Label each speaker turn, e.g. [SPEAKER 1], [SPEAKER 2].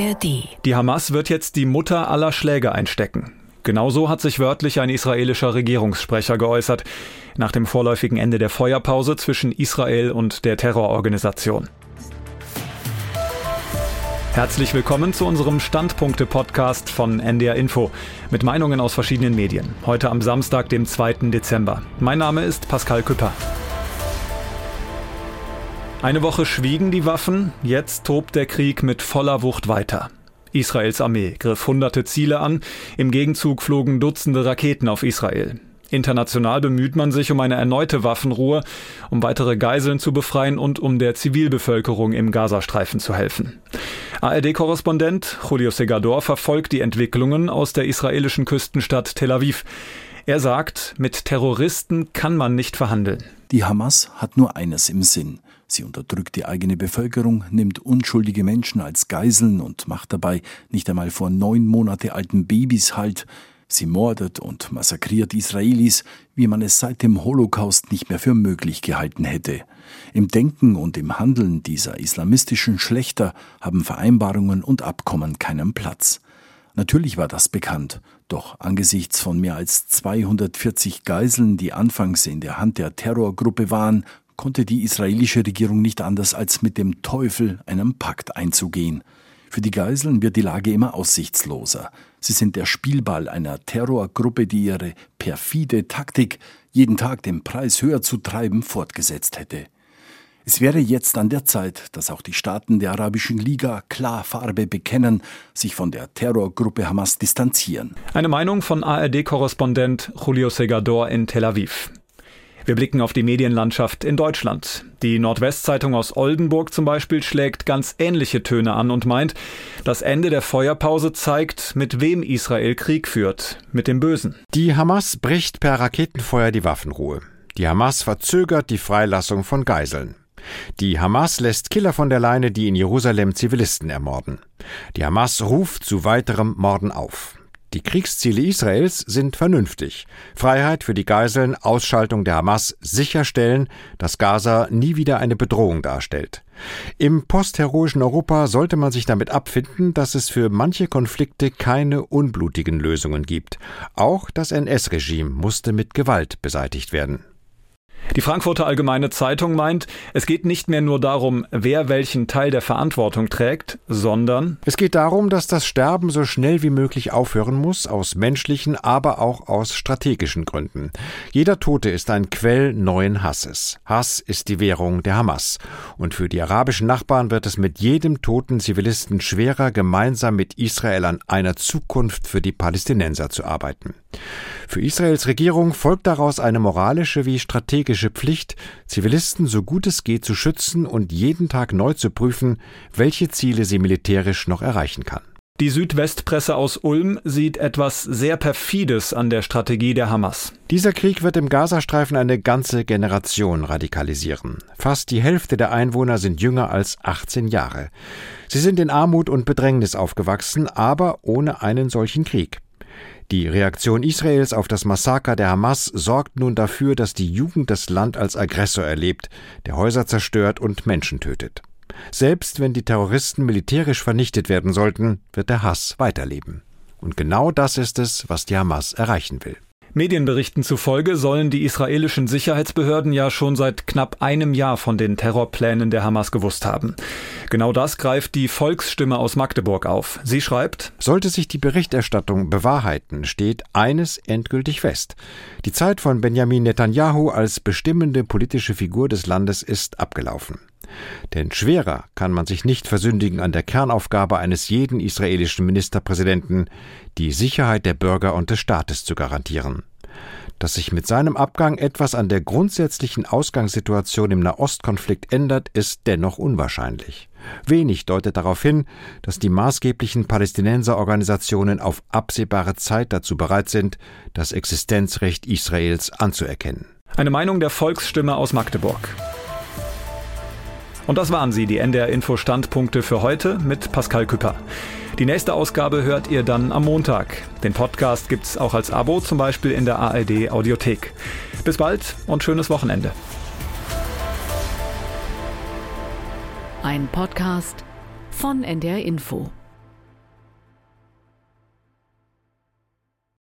[SPEAKER 1] ARD. Die Hamas wird jetzt die Mutter aller Schläge einstecken. Genauso hat sich wörtlich ein israelischer Regierungssprecher geäußert, nach dem vorläufigen Ende der Feuerpause zwischen Israel und der Terrororganisation. Herzlich willkommen zu unserem Standpunkte-Podcast von NDR Info mit Meinungen aus verschiedenen Medien. Heute am Samstag, dem 2. Dezember. Mein Name ist Pascal Küpper. Eine Woche schwiegen die Waffen, jetzt tobt der Krieg mit voller Wucht weiter. Israels Armee griff hunderte Ziele an, im Gegenzug flogen Dutzende Raketen auf Israel. International bemüht man sich um eine erneute Waffenruhe, um weitere Geiseln zu befreien und um der Zivilbevölkerung im Gazastreifen zu helfen. ARD-Korrespondent Julio Segador verfolgt die Entwicklungen aus der israelischen Küstenstadt Tel Aviv. Er sagt, mit Terroristen kann man nicht verhandeln.
[SPEAKER 2] Die Hamas hat nur eines im Sinn, Sie unterdrückt die eigene Bevölkerung, nimmt unschuldige Menschen als Geiseln und macht dabei nicht einmal vor neun Monate alten Babys Halt. Sie mordet und massakriert Israelis, wie man es seit dem Holocaust nicht mehr für möglich gehalten hätte. Im Denken und im Handeln dieser islamistischen Schlechter haben Vereinbarungen und Abkommen keinen Platz. Natürlich war das bekannt, doch angesichts von mehr als 240 Geiseln, die anfangs in der Hand der Terrorgruppe waren, konnte die israelische Regierung nicht anders als mit dem Teufel einen Pakt einzugehen. Für die Geiseln wird die Lage immer aussichtsloser. Sie sind der Spielball einer Terrorgruppe, die ihre perfide Taktik, jeden Tag den Preis höher zu treiben, fortgesetzt hätte. Es wäre jetzt an der Zeit, dass auch die Staaten der Arabischen Liga klar Farbe bekennen, sich von der Terrorgruppe Hamas distanzieren.
[SPEAKER 1] Eine Meinung von ARD-Korrespondent Julio Segador in Tel Aviv. Wir blicken auf die Medienlandschaft in Deutschland. Die Nordwestzeitung aus Oldenburg zum Beispiel schlägt ganz ähnliche Töne an und meint, das Ende der Feuerpause zeigt, mit wem Israel Krieg führt, mit dem Bösen.
[SPEAKER 3] Die Hamas bricht per Raketenfeuer die Waffenruhe. Die Hamas verzögert die Freilassung von Geiseln. Die Hamas lässt Killer von der Leine, die in Jerusalem Zivilisten ermorden. Die Hamas ruft zu weiterem Morden auf. Die Kriegsziele Israels sind vernünftig. Freiheit für die Geiseln, Ausschaltung der Hamas, sicherstellen, dass Gaza nie wieder eine Bedrohung darstellt. Im postheroischen Europa sollte man sich damit abfinden, dass es für manche Konflikte keine unblutigen Lösungen gibt. Auch das NS-Regime musste mit Gewalt beseitigt werden.
[SPEAKER 1] Die Frankfurter Allgemeine Zeitung meint, es geht nicht mehr nur darum, wer welchen Teil der Verantwortung trägt, sondern
[SPEAKER 3] es geht darum, dass das Sterben so schnell wie möglich aufhören muss, aus menschlichen, aber auch aus strategischen Gründen. Jeder Tote ist ein Quell neuen Hasses. Hass ist die Währung der Hamas. Und für die arabischen Nachbarn wird es mit jedem toten Zivilisten schwerer, gemeinsam mit Israel an einer Zukunft für die Palästinenser zu arbeiten. Für Israels Regierung folgt daraus eine moralische wie strategische Pflicht, Zivilisten so gut es geht zu schützen und jeden Tag neu zu prüfen, welche Ziele sie militärisch noch erreichen kann.
[SPEAKER 1] Die Südwestpresse aus Ulm sieht etwas sehr perfides an der Strategie der Hamas.
[SPEAKER 3] Dieser Krieg wird im Gazastreifen eine ganze Generation radikalisieren. Fast die Hälfte der Einwohner sind jünger als 18 Jahre. Sie sind in Armut und Bedrängnis aufgewachsen, aber ohne einen solchen Krieg. Die Reaktion Israels auf das Massaker der Hamas sorgt nun dafür, dass die Jugend das Land als Aggressor erlebt, der Häuser zerstört und Menschen tötet. Selbst wenn die Terroristen militärisch vernichtet werden sollten, wird der Hass weiterleben. Und genau das ist es, was die Hamas erreichen will.
[SPEAKER 1] Medienberichten zufolge sollen die israelischen Sicherheitsbehörden ja schon seit knapp einem Jahr von den Terrorplänen der Hamas gewusst haben. Genau das greift die Volksstimme aus Magdeburg auf. Sie schreibt,
[SPEAKER 3] sollte sich die Berichterstattung bewahrheiten, steht eines endgültig fest. Die Zeit von Benjamin Netanyahu als bestimmende politische Figur des Landes ist abgelaufen. Denn schwerer kann man sich nicht versündigen an der Kernaufgabe eines jeden israelischen Ministerpräsidenten, die Sicherheit der Bürger und des Staates zu garantieren. Dass sich mit seinem Abgang etwas an der grundsätzlichen Ausgangssituation im Nahostkonflikt ändert, ist dennoch unwahrscheinlich. Wenig deutet darauf hin, dass die maßgeblichen Palästinenserorganisationen auf absehbare Zeit dazu bereit sind, das Existenzrecht Israels anzuerkennen.
[SPEAKER 1] Eine Meinung der Volksstimme aus Magdeburg. Und das waren sie, die NDR Info Standpunkte für heute mit Pascal Küpper. Die nächste Ausgabe hört ihr dann am Montag. Den Podcast gibt's auch als Abo, zum Beispiel in der ARD Audiothek. Bis bald und schönes Wochenende.
[SPEAKER 4] Ein Podcast von NDR Info.